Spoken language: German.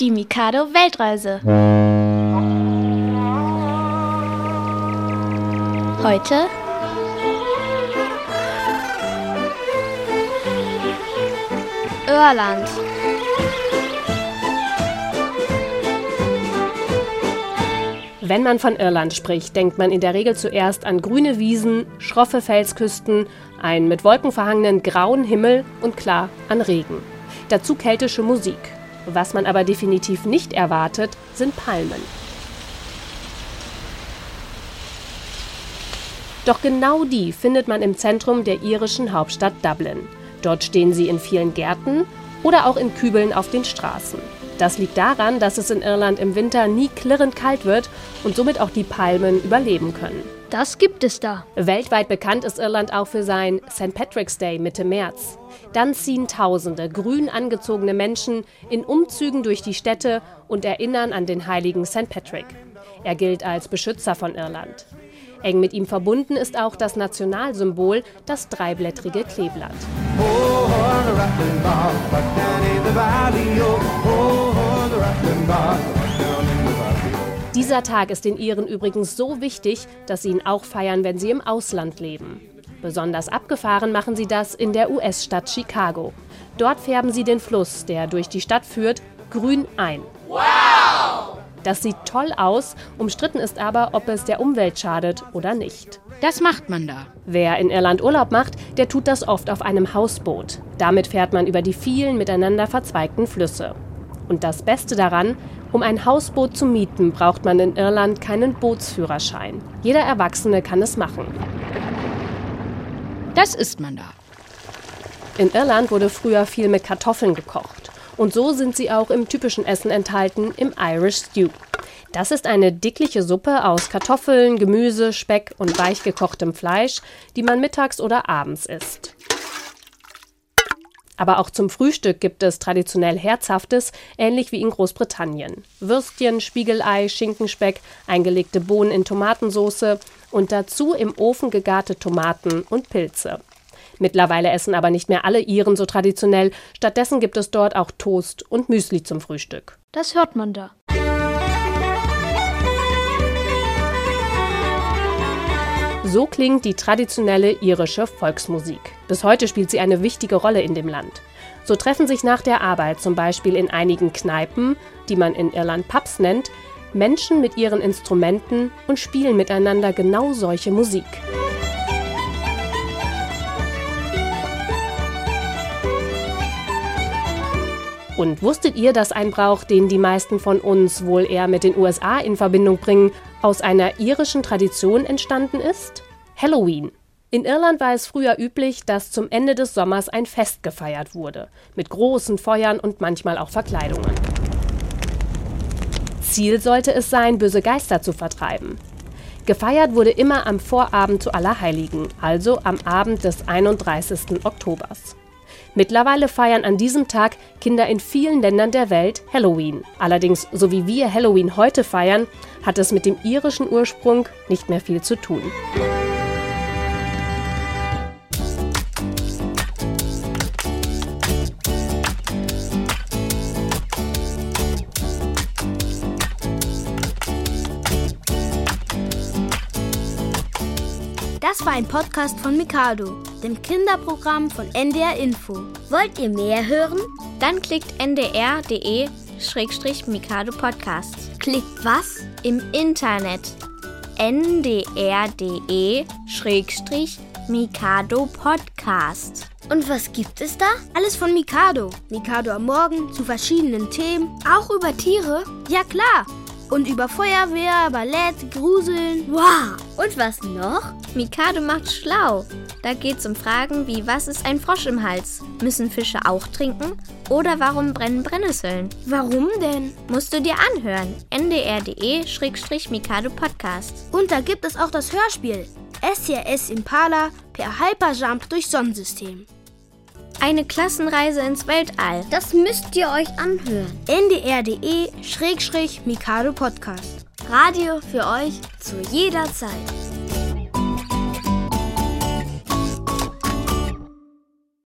Die Mikado Weltreise. Heute Irland. Wenn man von Irland spricht, denkt man in der Regel zuerst an grüne Wiesen, schroffe Felsküsten, einen mit Wolken verhangenen grauen Himmel und klar an Regen. Dazu keltische Musik. Was man aber definitiv nicht erwartet, sind Palmen. Doch genau die findet man im Zentrum der irischen Hauptstadt Dublin. Dort stehen sie in vielen Gärten oder auch in Kübeln auf den Straßen. Das liegt daran, dass es in Irland im Winter nie klirrend kalt wird und somit auch die Palmen überleben können. Das gibt es da. Weltweit bekannt ist Irland auch für sein St. Patrick's Day Mitte März. Dann ziehen Tausende grün angezogene Menschen in Umzügen durch die Städte und erinnern an den heiligen St. Patrick. Er gilt als Beschützer von Irland. Eng mit ihm verbunden ist auch das Nationalsymbol, das dreiblättrige Kleeblatt. Dieser Tag ist den Iren übrigens so wichtig, dass sie ihn auch feiern, wenn sie im Ausland leben. Besonders abgefahren machen sie das in der US-Stadt Chicago. Dort färben sie den Fluss, der durch die Stadt führt, grün ein. Wow! Das sieht toll aus, umstritten ist aber, ob es der Umwelt schadet oder nicht. Das macht man da. Wer in Irland Urlaub macht, der tut das oft auf einem Hausboot. Damit fährt man über die vielen miteinander verzweigten Flüsse. Und das Beste daran, um ein Hausboot zu mieten, braucht man in Irland keinen Bootsführerschein. Jeder Erwachsene kann es machen. Das isst man da. In Irland wurde früher viel mit Kartoffeln gekocht. Und so sind sie auch im typischen Essen enthalten, im Irish Stew. Das ist eine dickliche Suppe aus Kartoffeln, Gemüse, Speck und weich gekochtem Fleisch, die man mittags oder abends isst. Aber auch zum Frühstück gibt es traditionell Herzhaftes, ähnlich wie in Großbritannien. Würstchen, Spiegelei, Schinkenspeck, eingelegte Bohnen in Tomatensauce und dazu im Ofen gegarte Tomaten und Pilze. Mittlerweile essen aber nicht mehr alle Iren so traditionell. Stattdessen gibt es dort auch Toast und Müsli zum Frühstück. Das hört man da. So klingt die traditionelle irische Volksmusik. Bis heute spielt sie eine wichtige Rolle in dem Land. So treffen sich nach der Arbeit zum Beispiel in einigen Kneipen, die man in Irland Pubs nennt, Menschen mit ihren Instrumenten und spielen miteinander genau solche Musik. Und wusstet ihr, dass ein Brauch, den die meisten von uns wohl eher mit den USA in Verbindung bringen, aus einer irischen Tradition entstanden ist? Halloween. In Irland war es früher üblich, dass zum Ende des Sommers ein Fest gefeiert wurde, mit großen Feuern und manchmal auch Verkleidungen. Ziel sollte es sein, böse Geister zu vertreiben. Gefeiert wurde immer am Vorabend zu Allerheiligen, also am Abend des 31. Oktobers. Mittlerweile feiern an diesem Tag Kinder in vielen Ländern der Welt Halloween. Allerdings, so wie wir Halloween heute feiern, hat es mit dem irischen Ursprung nicht mehr viel zu tun. Das war ein Podcast von Mikado, dem Kinderprogramm von NDR Info. Wollt ihr mehr hören? Dann klickt ndr.de-mikado Podcast. Klickt was? Im Internet. ndr.de-mikado Podcast. Und was gibt es da? Alles von Mikado. Mikado am Morgen zu verschiedenen Themen. Auch über Tiere? Ja klar. Und über Feuerwehr, Ballett, Gruseln. Wow! Und was noch? Mikado macht schlau. Da geht's um Fragen wie: Was ist ein Frosch im Hals? Müssen Fische auch trinken? Oder warum brennen Brennnesseln? Warum denn? Musst du dir anhören. ndr.de-mikado Podcast. Und da gibt es auch das Hörspiel. SCS Impala per Hyperjump durch Sonnensystem. Eine Klassenreise ins Weltall. Das müsst ihr euch anhören. ndr.de-mikado Podcast. Radio für euch zu jeder Zeit.